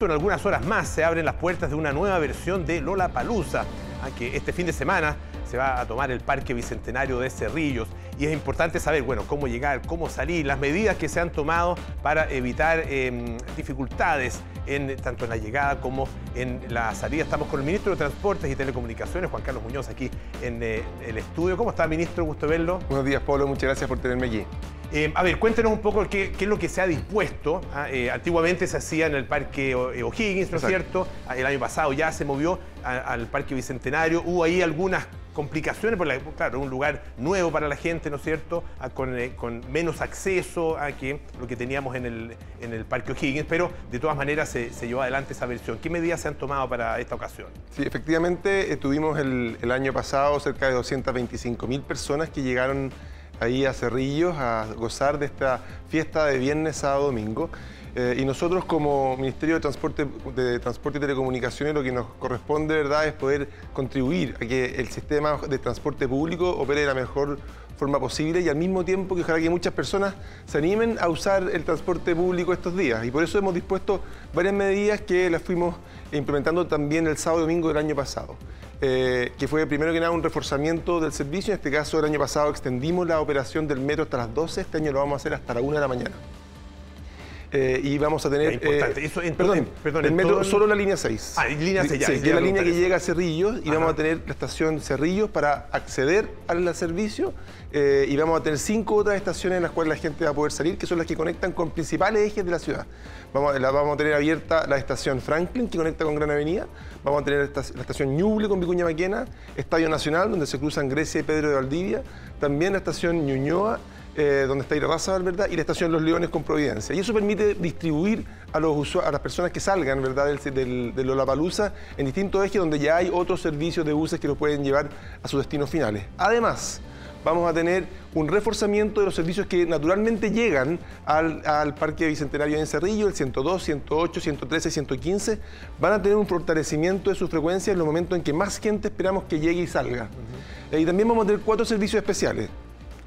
En algunas horas más se abren las puertas de una nueva versión de Lola Palusa, que este fin de semana se va a tomar el Parque Bicentenario de Cerrillos. Y es importante saber, bueno, cómo llegar, cómo salir, las medidas que se han tomado para evitar em, dificultades en, tanto en la llegada como en la salida. Estamos con el ministro de Transportes y Telecomunicaciones, Juan Carlos Muñoz, aquí en eh, el estudio. ¿Cómo está, ministro? Gusto verlo. Buenos días, Pablo. Muchas gracias por tenerme aquí. Eh, a ver, cuéntenos un poco qué, es lo que se ha dispuesto. ¿ah? Eh, antiguamente se hacía en el Parque eh, O'Higgins, ¿no es cierto? Ah, el año pasado ya se movió al Parque Bicentenario. Hubo ahí algunas complicaciones, porque claro, un lugar nuevo para la gente, ¿no es cierto? Ah, con, menos acceso a que lo que teníamos en el, en el Parque O'Higgins, pero de todas maneras se, llevó adelante esa versión. ¿Qué medidas se han tomado para esta ocasión? Sí, efectivamente, tuvimos el, el año pasado cerca de 225 mil personas que llegaron ahí a Cerrillos a gozar de esta fiesta de viernes, sábado, domingo. Eh, y nosotros como Ministerio de Transporte, de Transporte y Telecomunicaciones lo que nos corresponde, ¿verdad?, es poder contribuir a que el sistema de transporte público opere de la mejor forma posible y al mismo tiempo que ojalá que muchas personas se animen a usar el transporte público estos días. Y por eso hemos dispuesto varias medidas que las fuimos implementando también el sábado y domingo del año pasado. Eh, que fue primero que nada un reforzamiento del servicio. En este caso, el año pasado extendimos la operación del metro hasta las 12, este año lo vamos a hacer hasta la 1 de la mañana. Eh, y vamos a tener. Eh, perdón, perdón, el metro, solo la línea 6. Ah, línea 6, Sí, es la línea que llega a Cerrillos y vamos a tener la estación Cerrillos para acceder al servicio. Eh, y vamos a tener cinco otras estaciones en las cuales la gente va a poder salir, que son las que conectan con principales ejes de la ciudad. Vamos, la, vamos a tener abierta la estación Franklin, que conecta con Gran Avenida. Vamos a tener la estación Ñuble con Vicuña Maquena, Estadio Nacional, donde se cruzan Grecia y Pedro de Valdivia. También la estación Ñuñoa eh, donde está Irarraza, ¿verdad? Y la estación Los Leones con Providencia. Y eso permite distribuir a, los a las personas que salgan, ¿verdad?, del, del, Lollapalooza en distintos ejes donde ya hay otros servicios de buses que los pueden llevar a sus destinos finales. Además, vamos a tener un reforzamiento de los servicios que naturalmente llegan al, al, Parque Bicentenario en Cerrillo, el 102, 108, 113 y 115, van a tener un fortalecimiento de su frecuencia en los momentos en que más gente esperamos que llegue y salga. Y también vamos a tener cuatro servicios especiales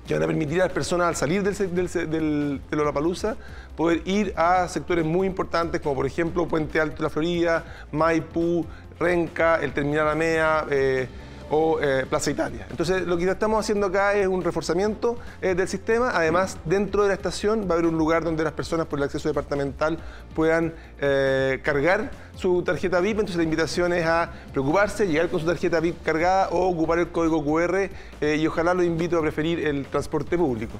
que van a permitir a las personas al salir del, del, del, de Lollapalooza poder ir a sectores muy importantes como por ejemplo Puente Alto de la Florida, Maipú, Renca, el Terminal Amea, eh, o eh, Plaza Italia. Entonces, lo que estamos haciendo acá es un reforzamiento eh, del sistema. Además, dentro de la estación va a haber un lugar donde las personas por el acceso departamental puedan eh, cargar su tarjeta VIP. Entonces, la invitación es a preocuparse, llegar con su tarjeta VIP cargada o ocupar el código QR y ojalá lo invito a preferir el transporte público.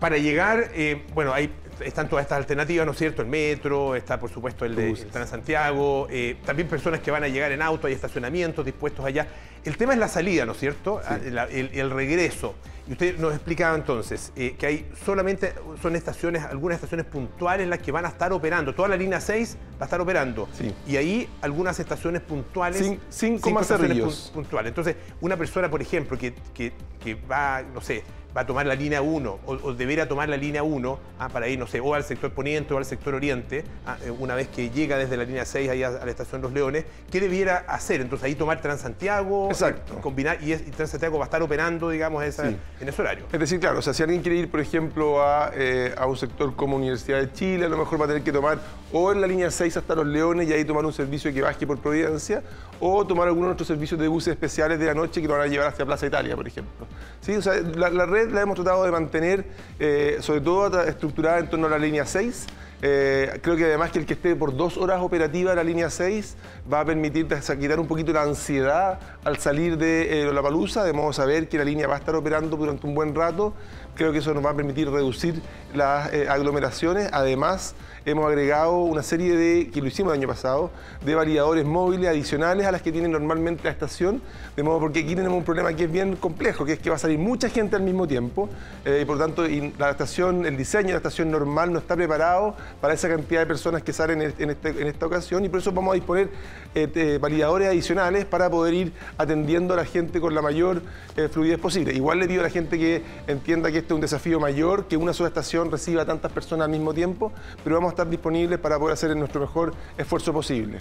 para llegar, bueno, hay están todas estas alternativas, ¿no es cierto? El metro, está por supuesto el de Transantiago, eh, también personas que van a llegar en auto, hay estacionamientos dispuestos allá. El tema es la salida, ¿no es cierto? Ah, el, regreso. Y usted nos explicaba entonces eh, que hay solamente, son estaciones, algunas estaciones puntuales las que van a estar operando. Toda la línea 6 va a estar operando. Sí. Y ahí algunas estaciones puntuales. Sin, cinco, más estaciones puntuales. Entonces, una persona, por ejemplo, que, que, que va, no sé, va a tomar la línea 1 o, deberá tomar la línea 1 ah, para ir, no sé, o al sector poniente o al sector oriente, ah, eh, una vez que llega desde la línea 6 ahí a, la estación Los Leones, ¿qué debiera hacer? Entonces ahí tomar Transantiago, Exacto. combinar, y, Transantiago va a estar operando, digamos, en ese horario. Es decir, claro, o sea, si alguien quiere ir, por ejemplo, a, eh, a un sector como Universidad de Chile, a lo mejor va a tener que tomar o en la línea 6 hasta Los Leones y ahí tomar un servicio que baje por Providencia, o tomar algunos de nuestros servicios de buses especiales de la noche que lo van a llevar hacia Plaza Italia, por ejemplo. ¿Sí? O sea, la, la red la hemos tratado de mantener, eh, sobre todo estructurada en torno a la línea 6. Eh, creo que además que el que esté por dos horas operativa la línea 6 va a permitir quitar un poquito la ansiedad al salir de eh, la palusa, de modo saber que la línea va a estar operando durante un buen rato. Creo que eso nos va a permitir reducir las aglomeraciones. Además, hemos agregado una serie de, que lo hicimos el año pasado, de validadores móviles adicionales a las que tiene normalmente la estación, de modo porque aquí tenemos un problema que es bien complejo, que es que va a salir mucha gente al mismo tiempo eh, y por tanto la estación, el diseño de la estación normal no está preparado para esa cantidad de personas que salen en, este, esta ocasión y por eso vamos a disponer eh, validadores adicionales para poder ir atendiendo a la gente con la mayor eh, fluidez posible. Igual le pido a la gente que entienda que este es un desafío mayor, que una sola estación reciba a tantas personas al mismo tiempo, pero vamos a estar disponibles para poder hacer nuestro mejor esfuerzo posible.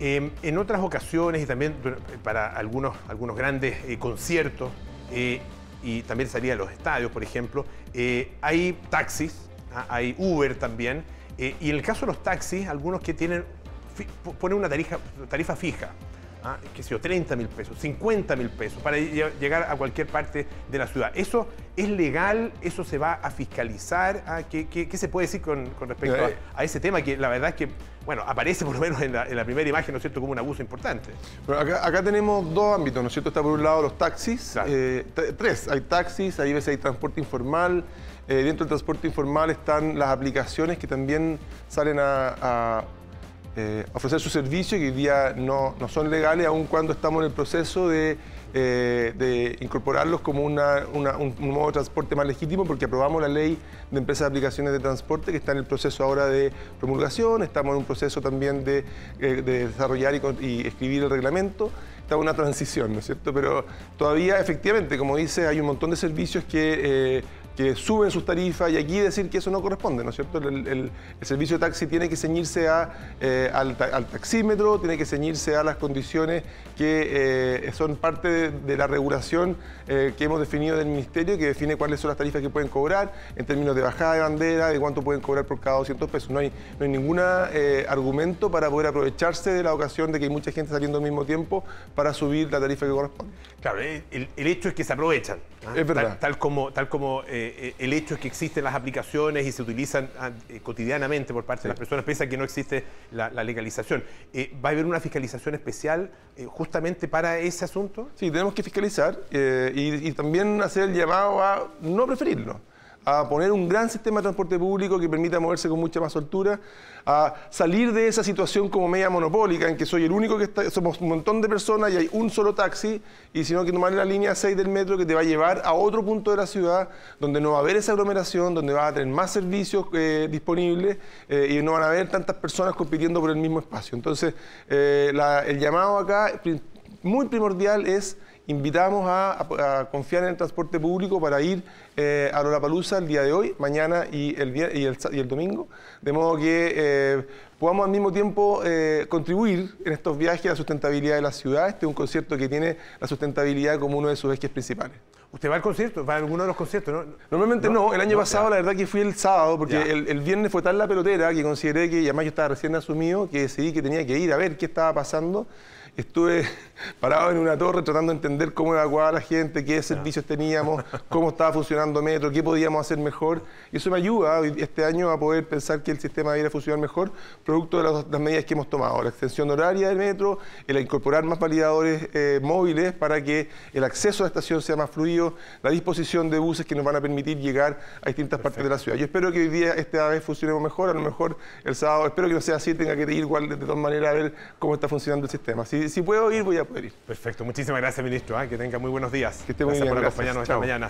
Em, en otras ocasiones y también para algunos, algunos grandes eh, conciertos eh, y también salía a los estadios, por ejemplo, eh, hay taxis. Hay Uber también, Eh, y en el caso de los taxis, algunos que tienen, ponen una tarifa, tarifa fija. ¿Ah? que sé 30 mil pesos, 50 mil pesos, para llegar a cualquier parte de la ciudad. ¿Eso es legal? ¿Eso se va a fiscalizar? ¿Ah? ¿Qué, se puede decir con, respecto eh, a, ese tema? Que la verdad es que, bueno, aparece por lo menos en la, primera imagen, ¿no es cierto?, como un abuso importante. acá, tenemos dos ámbitos, ¿no es cierto? Está por un lado los taxis, eh, tres, hay taxis, hay veces hay transporte informal, eh, dentro del transporte informal están las aplicaciones que también salen a eh, ofrecer su servicio que hoy día no, no, son legales, aun cuando estamos en el proceso de, eh, incorporarlos como un, modo de transporte más legítimo, porque aprobamos la ley de empresas de aplicaciones de transporte, que está en el proceso ahora de promulgación, estamos en un proceso también de, eh, desarrollar y, escribir el reglamento está una transición, ¿no es cierto? Pero todavía, efectivamente, como dice, hay un montón de servicios que que suben sus tarifas y aquí decir que eso no corresponde, ¿no es cierto? El, servicio de taxi tiene que ceñirse a, eh, al, taxímetro, tiene que ceñirse a las condiciones que eh, son parte de, la regulación eh, que hemos definido del Ministerio, que define cuáles son las tarifas que pueden cobrar en términos de bajada de bandera, de cuánto pueden cobrar por cada 200 pesos. No hay, no hay ningún argumento para poder aprovecharse de la ocasión de que hay mucha gente saliendo al mismo tiempo para subir la tarifa que corresponde. Claro, el, hecho es que se aprovechan. ¿Ah? Es verdad. Tal, como, tal como eh, el hecho es que existen las aplicaciones y se utilizan ah, eh, cotidianamente por parte de las personas, pese a que no existe la, legalización. Eh, ¿Va a haber una fiscalización especial justamente para ese asunto? Sí, tenemos que fiscalizar y, y también hacer el llamado a no preferirlo a poner un gran sistema de transporte público que permita moverse con mucha más soltura, a salir de esa situación como media monopólica, en que soy el único que está, somos un montón de personas y hay un solo taxi, y sino que tomar la línea 6 del metro que te va a llevar a otro punto de la ciudad donde no va a haber esa aglomeración, donde va a tener más servicios eh, disponibles eh, y no van a haber tantas personas compitiendo por el mismo espacio. Entonces, eh, el llamado acá muy primordial es invitamos a, confiar en el transporte público para ir eh, a Lollapalooza el día de hoy, mañana y el, y el, domingo, de modo que eh, podamos al mismo tiempo eh, contribuir en estos viajes a la sustentabilidad de la ciudad. Este es un concierto que tiene la sustentabilidad como uno de sus ejes principales. ¿Usted va al concierto? ¿Va a alguno de los conciertos? Normalmente no. El año pasado, la verdad que fui el sábado, porque el, el, viernes fue tal la pelotera que consideré que, y además yo estaba recién asumido, que decidí que tenía que ir a ver qué estaba pasando estuve parado en una torre tratando de entender cómo evacuaba a la gente, qué servicios teníamos, cómo estaba funcionando Metro, qué podíamos hacer mejor. Y eso me ayuda este año a poder pensar que el sistema debería funcionar mejor, producto de las, medidas que hemos tomado. La extensión horaria del Metro, el incorporar más validadores eh, móviles para que el acceso a la estación sea más fluido, la disposición de buses que nos van a permitir llegar a distintas partes de la ciudad. Yo espero que hoy día esta vez funcionemos mejor, a lo mejor el sábado, espero que no sea así, tenga que ir igual de, todas maneras a ver cómo está funcionando el sistema si, puedo ir, voy a poder ir. Perfecto. Muchísimas gracias, ministro. ¿eh? Que tenga muy buenos días. Que esté muy gracias por acompañarnos esta mañana.